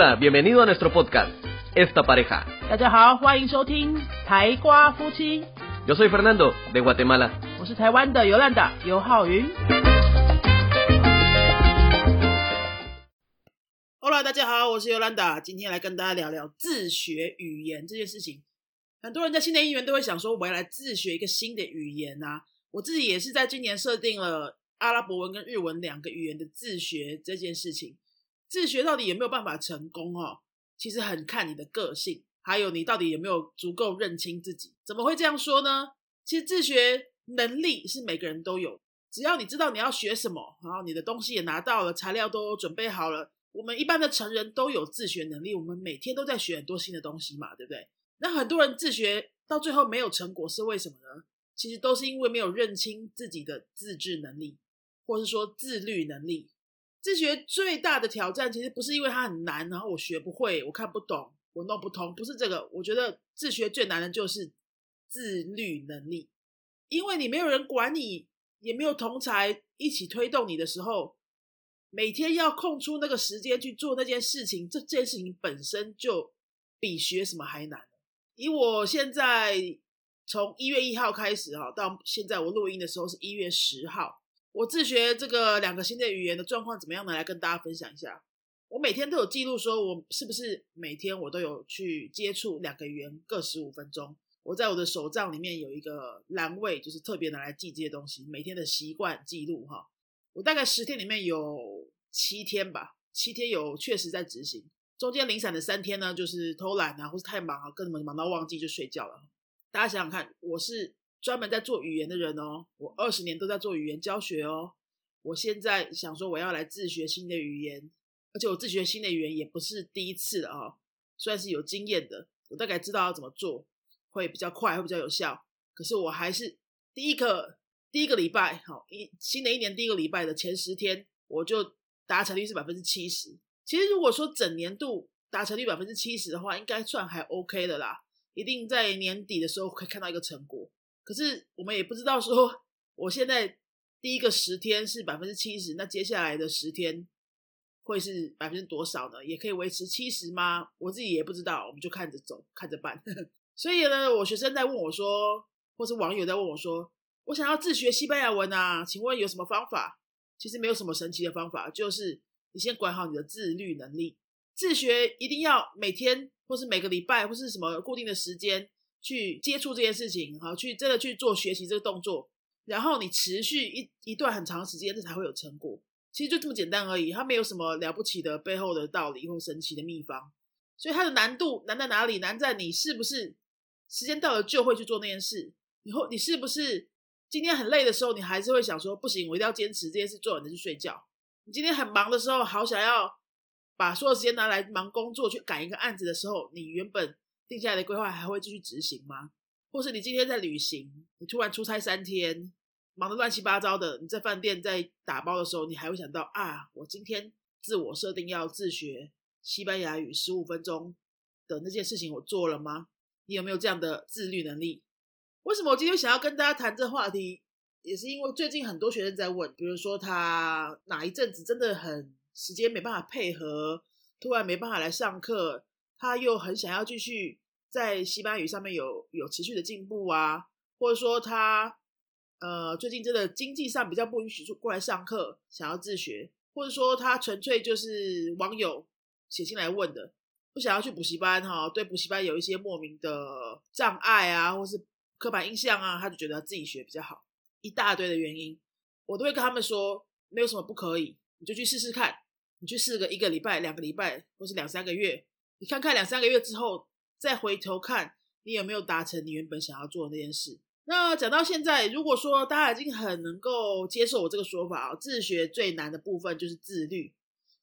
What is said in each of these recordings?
Hola, bienvenido a nuestro podcast, Esta Pareja. 大家好，欢迎收听台瓜夫妻，Yo soy Fernando, de Guatemala. 我是台湾的尤兰达尤浩云。Hola，大家好，我是尤兰达，今天来跟大家聊聊自学语言这件事情。很多人在新的一年都会想说，我要来自学一个新的语言啊。我自己也是在今年设定了阿拉伯文跟日文两个语言的自学这件事情。自学到底有没有办法成功哦？其实很看你的个性，还有你到底有没有足够认清自己。怎么会这样说呢？其实自学能力是每个人都有，只要你知道你要学什么，然后你的东西也拿到了，材料都准备好了，我们一般的成人都有自学能力，我们每天都在学很多新的东西嘛，对不对？那很多人自学到最后没有成果，是为什么呢？其实都是因为没有认清自己的自制能力，或是说自律能力。自学最大的挑战，其实不是因为它很难，然后我学不会，我看不懂，我弄不通，不是这个。我觉得自学最难的就是自律能力，因为你没有人管你，也没有同才一起推动你的时候，每天要空出那个时间去做那件事情，这件事情本身就比学什么还难。以我现在从一月一号开始哈，到现在我录音的时候是一月十号。我自学这个两个新的语言的状况怎么样呢？来跟大家分享一下。我每天都有记录，说我是不是每天我都有去接触两个语言，各十五分钟。我在我的手账里面有一个栏位，就是特别拿来记这些东西，每天的习惯记录哈。我大概十天里面有七天吧，七天有确实在执行，中间零散的三天呢，就是偷懒啊，或是太忙啊，根本忙到忘记就睡觉了。大家想想看，我是。专门在做语言的人哦，我二十年都在做语言教学哦。我现在想说我要来自学新的语言，而且我自学新的语言也不是第一次了哦，算是有经验的。我大概知道要怎么做，会比较快，会比较有效。可是我还是第一个第一个礼拜，好一新的一年第一个礼拜的前十天，我就达成率是百分之七十。其实如果说整年度达成率百分之七十的话，应该算还 OK 的啦，一定在年底的时候可以看到一个成果。可是我们也不知道说，我现在第一个十天是百分之七十，那接下来的十天会是百分之多少呢？也可以维持七十吗？我自己也不知道，我们就看着走，看着办。所以呢，我学生在问我说，或是网友在问我说，我想要自学西班牙文啊，请问有什么方法？其实没有什么神奇的方法，就是你先管好你的自律能力。自学一定要每天，或是每个礼拜，或是什么固定的时间。去接触这件事情，好，去真的去做学习这个动作，然后你持续一一段很长时间，这才会有成果。其实就这么简单而已，它没有什么了不起的背后的道理或神奇的秘方。所以它的难度难在哪里？难在你是不是时间到了就会去做那件事？以后你是不是今天很累的时候，你还是会想说，不行，我一定要坚持这件事做完再去睡觉。你今天很忙的时候，好想要把所有时间拿来忙工作，去赶一个案子的时候，你原本。定下来的规划还会继续执行吗？或是你今天在旅行，你突然出差三天，忙得乱七八糟的，你在饭店在打包的时候，你还会想到啊，我今天自我设定要自学西班牙语十五分钟的那件事情，我做了吗？你有没有这样的自律能力？为什么我今天想要跟大家谈这话题，也是因为最近很多学生在问，比如说他哪一阵子真的很时间没办法配合，突然没办法来上课。他又很想要继续在西班牙语上面有有持续的进步啊，或者说他呃最近真的经济上比较不允许就过来上课，想要自学，或者说他纯粹就是网友写进来问的，不想要去补习班哈，对补习班有一些莫名的障碍啊，或是刻板印象啊，他就觉得自己学比较好，一大堆的原因，我都会跟他们说，没有什么不可以，你就去试试看，你去试个一个礼拜、两个礼拜，或是两三个月。你看看两三个月之后，再回头看你有没有达成你原本想要做的那件事。那讲到现在，如果说大家已经很能够接受我这个说法啊，自学最难的部分就是自律。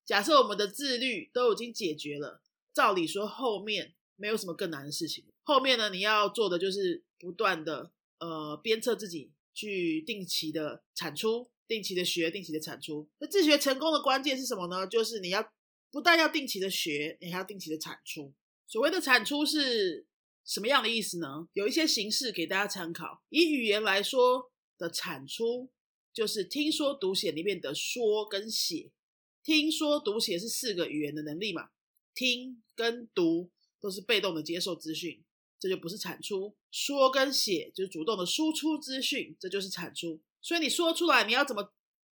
假设我们的自律都已经解决了，照理说后面没有什么更难的事情。后面呢，你要做的就是不断的呃鞭策自己去定期的产出，定期的学，定期的产出。那自学成功的关键是什么呢？就是你要。不但要定期的学，你还要定期的产出。所谓的产出是什么样的意思呢？有一些形式给大家参考。以语言来说的产出，就是听说读写里面的说跟写。听说读写是四个语言的能力嘛？听跟读都是被动的接受资讯，这就不是产出。说跟写就是主动的输出资讯，这就是产出。所以你说出来，你要怎么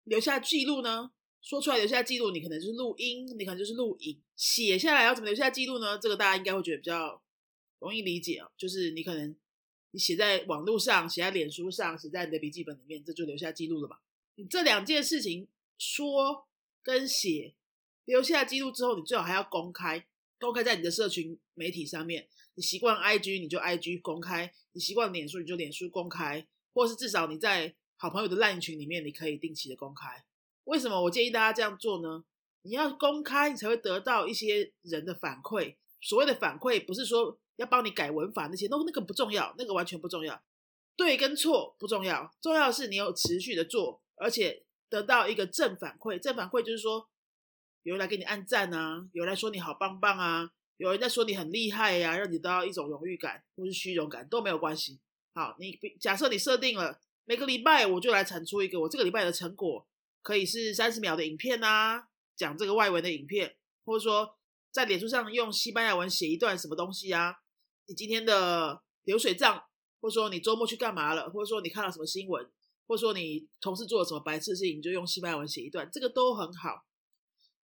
留下记录呢？说出来留下记录，你可能就是录音，你可能就是录影。写下来要怎么留下记录呢？这个大家应该会觉得比较容易理解哦，就是你可能你写在网络上，写在脸书上，写在你的笔记本里面，这就留下记录了嘛。你这两件事情说跟写留下记录之后，你最好还要公开，公开在你的社群媒体上面。你习惯 IG 你就 IG 公开，你习惯脸书你就脸书公开，或是至少你在好朋友的烂群里面，你可以定期的公开。为什么我建议大家这样做呢？你要公开，你才会得到一些人的反馈。所谓的反馈，不是说要帮你改文法那些，那那个不重要，那个完全不重要。对跟错不重要，重要是你有持续的做，而且得到一个正反馈。正反馈就是说，有人来给你按赞啊，有人来说你好棒棒啊，有人在说你很厉害呀，让你得到一种荣誉感或是虚荣感都没有关系。好，你假设你设定了每个礼拜我就来产出一个我这个礼拜的成果。可以是三十秒的影片啊，讲这个外文的影片，或者说在脸书上用西班牙文写一段什么东西啊？你今天的流水账，或者说你周末去干嘛了，或者说你看到什么新闻，或者说你同事做了什么白痴事情，你就用西班牙文写一段，这个都很好。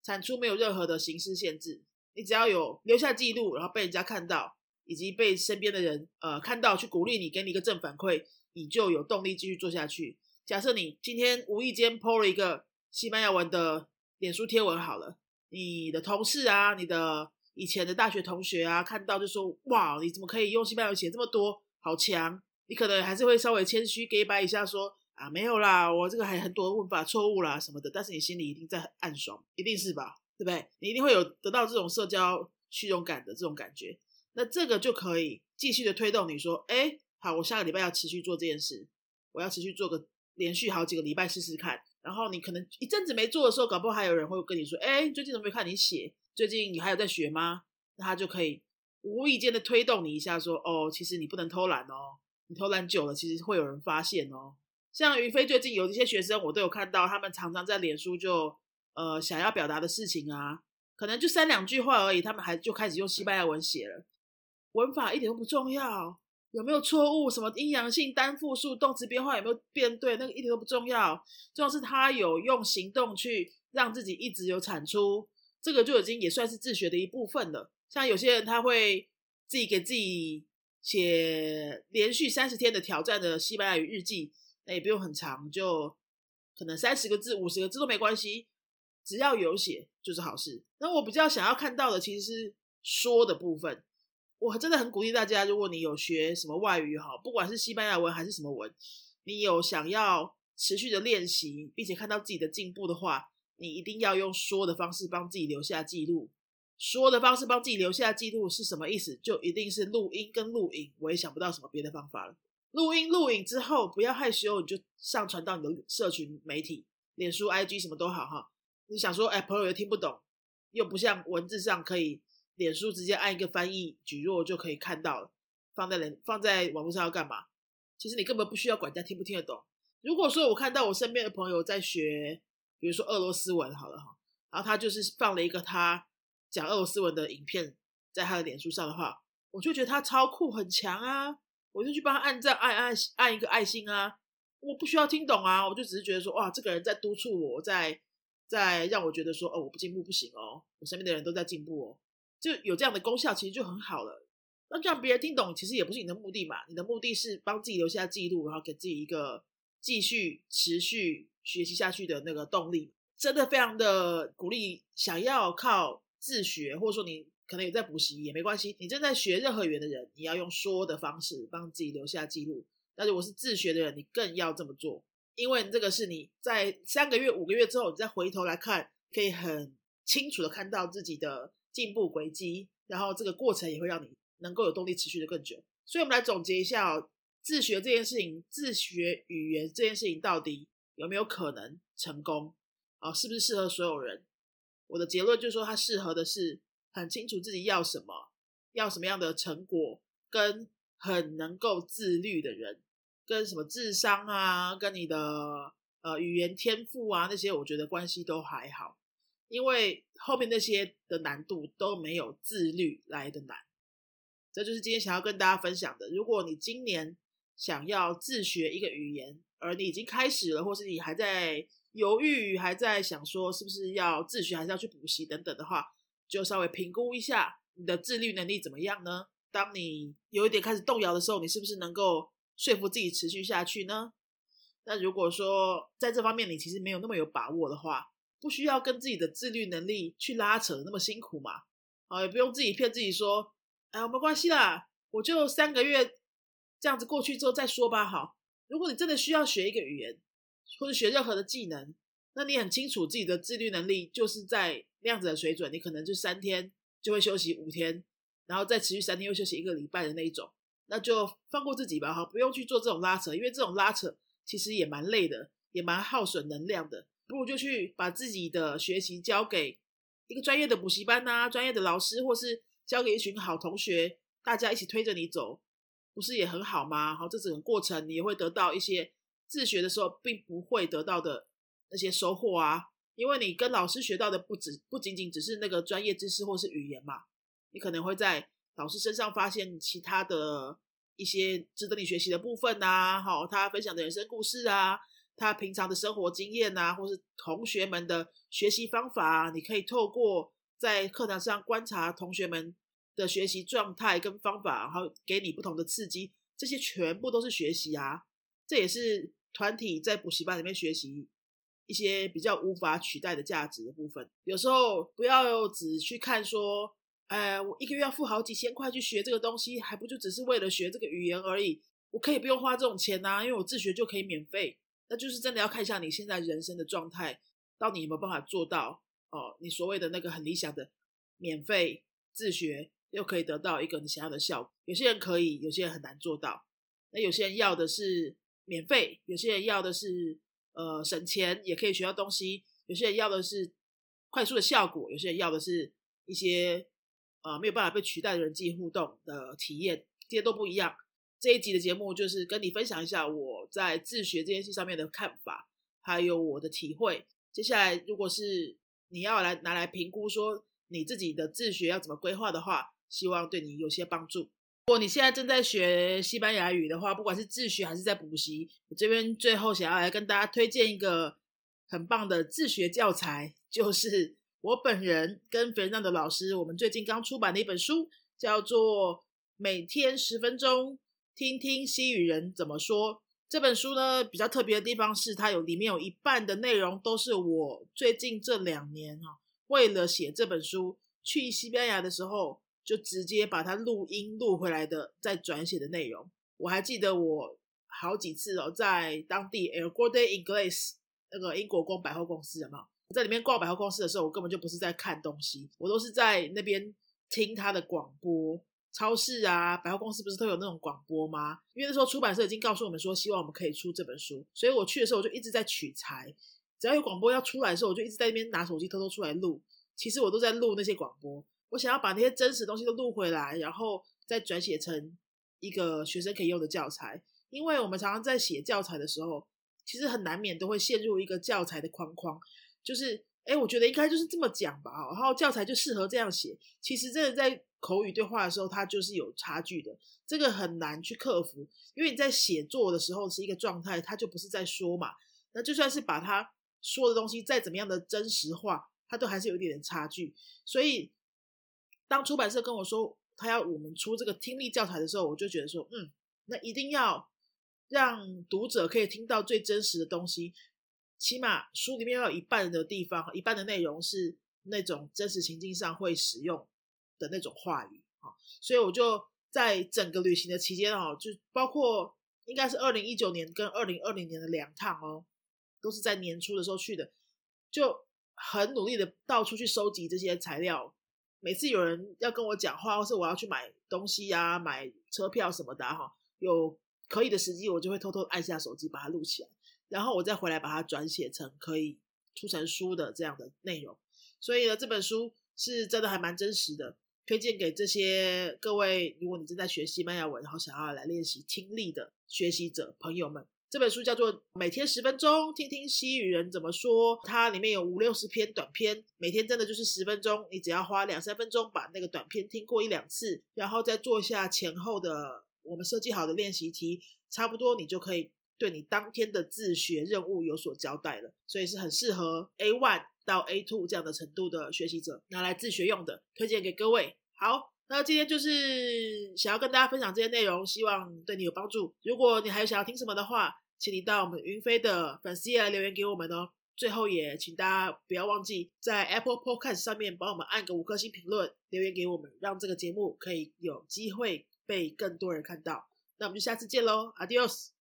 产出没有任何的形式限制，你只要有留下记录，然后被人家看到，以及被身边的人呃看到，去鼓励你，给你一个正反馈，你就有动力继续做下去。假设你今天无意间 PO 了一个西班牙文的脸书贴文，好了，你的同事啊，你的以前的大学同学啊，看到就说：“哇，你怎么可以用西班牙文写这么多，好强！”你可能还是会稍微谦虚给白一下，说：“啊，没有啦，我这个还很多问法错误啦什么的。”但是你心里一定在暗爽，一定是吧？对不对？你一定会有得到这种社交虚荣感的这种感觉。那这个就可以继续的推动你说：“哎，好，我下个礼拜要持续做这件事，我要持续做个。”连续好几个礼拜试试看，然后你可能一阵子没做的时候，搞不好还有人会跟你说：“哎，最近怎么没看你写？最近你还有在学吗？”那他就可以无意间的推动你一下，说：“哦，其实你不能偷懒哦，你偷懒久了，其实会有人发现哦。”像于飞最近有一些学生，我都有看到，他们常常在脸书就呃想要表达的事情啊，可能就三两句话而已，他们还就开始用西班牙文写了，文法一点都不重要。有没有错误？什么阴阳性单复数动词变化有没有变对？那个一点都不重要，重要是他有用行动去让自己一直有产出，这个就已经也算是自学的一部分了。像有些人他会自己给自己写连续三十天的挑战的西班牙语日记，那也不用很长，就可能三十个字、五十个字都没关系，只要有写就是好事。那我比较想要看到的其实是说的部分。我真的很鼓励大家，如果你有学什么外语哈，不管是西班牙文还是什么文，你有想要持续的练习，并且看到自己的进步的话，你一定要用说的方式帮自己留下记录。说的方式帮自己留下记录是什么意思？就一定是录音跟录影。我也想不到什么别的方法了。录音录影之后，不要害羞，你就上传到你的社群媒体，脸书、IG 什么都好哈。你想说，哎，朋友又听不懂，又不像文字上可以。脸书直接按一个翻译举弱就可以看到了，放在脸放在网络上要干嘛？其实你根本不需要管家听不听得懂。如果说我看到我身边的朋友在学，比如说俄罗斯文好了哈，然后他就是放了一个他讲俄罗斯文的影片在他的脸书上的话，我就觉得他超酷很强啊，我就去帮他按赞按按按一个爱心啊，我不需要听懂啊，我就只是觉得说哇，这个人在督促我，在在让我觉得说哦，我不进步不行哦，我身边的人都在进步哦。就有这样的功效，其实就很好了。那让别人听懂，其实也不是你的目的嘛。你的目的是帮自己留下记录，然后给自己一个继续持续学习下去的那个动力。真的非常的鼓励，想要靠自学，或者说你可能有在补习也没关系。你正在学任何语言的人，你要用说的方式帮自己留下记录。但如果是自学的人，你更要这么做，因为这个是你在三个月、五个月之后，你再回头来看，可以很清楚的看到自己的。进步轨迹，然后这个过程也会让你能够有动力持续的更久。所以，我们来总结一下哦，自学这件事情，自学语言这件事情到底有没有可能成功啊？是不是适合所有人？我的结论就是说，它适合的是很清楚自己要什么，要什么样的成果，跟很能够自律的人，跟什么智商啊，跟你的呃语言天赋啊那些，我觉得关系都还好。因为后面那些的难度都没有自律来的难。这就是今天想要跟大家分享的。如果你今年想要自学一个语言，而你已经开始了，或是你还在犹豫，还在想说是不是要自学，还是要去补习等等的话，就稍微评估一下你的自律能力怎么样呢？当你有一点开始动摇的时候，你是不是能够说服自己持续下去呢？那如果说在这方面你其实没有那么有把握的话，不需要跟自己的自律能力去拉扯那么辛苦嘛？啊，也不用自己骗自己说，哎，没关系啦，我就三个月这样子过去之后再说吧。好，如果你真的需要学一个语言，或者学任何的技能，那你很清楚自己的自律能力就是在那样子的水准，你可能就三天就会休息五天，然后再持续三天又休息一个礼拜的那一种，那就放过自己吧。哈，不用去做这种拉扯，因为这种拉扯其实也蛮累的，也蛮耗损能量的。不如就去把自己的学习交给一个专业的补习班呐，专业的老师，或是交给一群好同学，大家一起推着你走，不是也很好吗？好，这整个过程你也会得到一些自学的时候并不会得到的那些收获啊，因为你跟老师学到的不止不仅仅只是那个专业知识或是语言嘛，你可能会在老师身上发现其他的一些值得你学习的部分呐，好，他分享的人生故事啊。他平常的生活经验啊，或是同学们的学习方法啊，你可以透过在课堂上观察同学们的学习状态跟方法，然后给你不同的刺激，这些全部都是学习啊。这也是团体在补习班里面学习一些比较无法取代的价值的部分。有时候不要只去看说，哎，我一个月要付好几千块去学这个东西，还不就只是为了学这个语言而已？我可以不用花这种钱呐，因为我自学就可以免费。那就是真的要看一下你现在人生的状态，到底有没有办法做到哦？你所谓的那个很理想的免费自学，又可以得到一个你想要的效果。有些人可以，有些人很难做到。那有些人要的是免费，有些人要的是呃省钱也可以学到东西，有些人要的是快速的效果，有些人要的是一些呃没有办法被取代的人际互动的体验，这些都不一样。这一集的节目就是跟你分享一下我在自学这件事上面的看法，还有我的体会。接下来，如果是你要来拿来评估说你自己的自学要怎么规划的话，希望对你有些帮助。如果你现在正在学西班牙语的话，不管是自学还是在补习，我这边最后想要来跟大家推荐一个很棒的自学教材，就是我本人跟肥 a 的老师我们最近刚出版的一本书，叫做《每天十分钟》。听听西语人怎么说。这本书呢，比较特别的地方是，它有里面有一半的内容都是我最近这两年哈，为了写这本书去西班牙的时候，就直接把它录音录回来的，再转写的内容。我还记得我好几次哦，在当地 El Gordo English 那个英国公百货公司有没有？在里面逛百货公司的时候，我根本就不是在看东西，我都是在那边听他的广播。超市啊，百货公司不是都有那种广播吗？因为那时候出版社已经告诉我们说，希望我们可以出这本书，所以我去的时候我就一直在取材，只要有广播要出来的时候，我就一直在那边拿手机偷偷出来录。其实我都在录那些广播，我想要把那些真实东西都录回来，然后再转写成一个学生可以用的教材。因为我们常常在写教材的时候，其实很难免都会陷入一个教材的框框，就是。哎，我觉得应该就是这么讲吧，然后教材就适合这样写。其实这个在口语对话的时候，它就是有差距的，这个很难去克服。因为你在写作的时候是一个状态，它就不是在说嘛。那就算是把它说的东西再怎么样的真实化，它都还是有一点点差距。所以当出版社跟我说他要我们出这个听力教材的时候，我就觉得说，嗯，那一定要让读者可以听到最真实的东西。起码书里面要有一半的地方，一半的内容是那种真实情境上会使用的那种话语啊，所以我就在整个旅行的期间哦，就包括应该是二零一九年跟二零二零年的两趟哦，都是在年初的时候去的，就很努力的到处去收集这些材料。每次有人要跟我讲话，或是我要去买东西呀、买车票什么的哈，有可以的时机，我就会偷偷按下手机把它录起来。然后我再回来把它转写成可以出成书的这样的内容，所以呢，这本书是真的还蛮真实的，推荐给这些各位，如果你正在学西班牙文，然后想要来练习听力的学习者朋友们，这本书叫做《每天十分钟，听听西语人怎么说》，它里面有五六十篇短篇，每天真的就是十分钟，你只要花两三分钟把那个短篇听过一两次，然后再做一下前后的我们设计好的练习题，差不多你就可以对你当天的自学任务有所交代了。所以是很适合 A one 到 A two 这样的程度的学习者拿来自学用的，推荐给各位。好。那今天就是想要跟大家分享这些内容，希望对你有帮助。如果你还有想要听什么的话，请你到我们云飞的粉丝页来留言给我们哦。最后也请大家不要忘记在 Apple Podcast 上面帮我们按个五颗星评论，留言给我们，让这个节目可以有机会被更多人看到。那我们就下次见喽，Adios。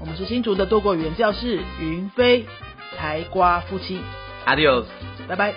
我们是新竹的多国语言教室云飞台瓜夫妻。，Adios 拜拜。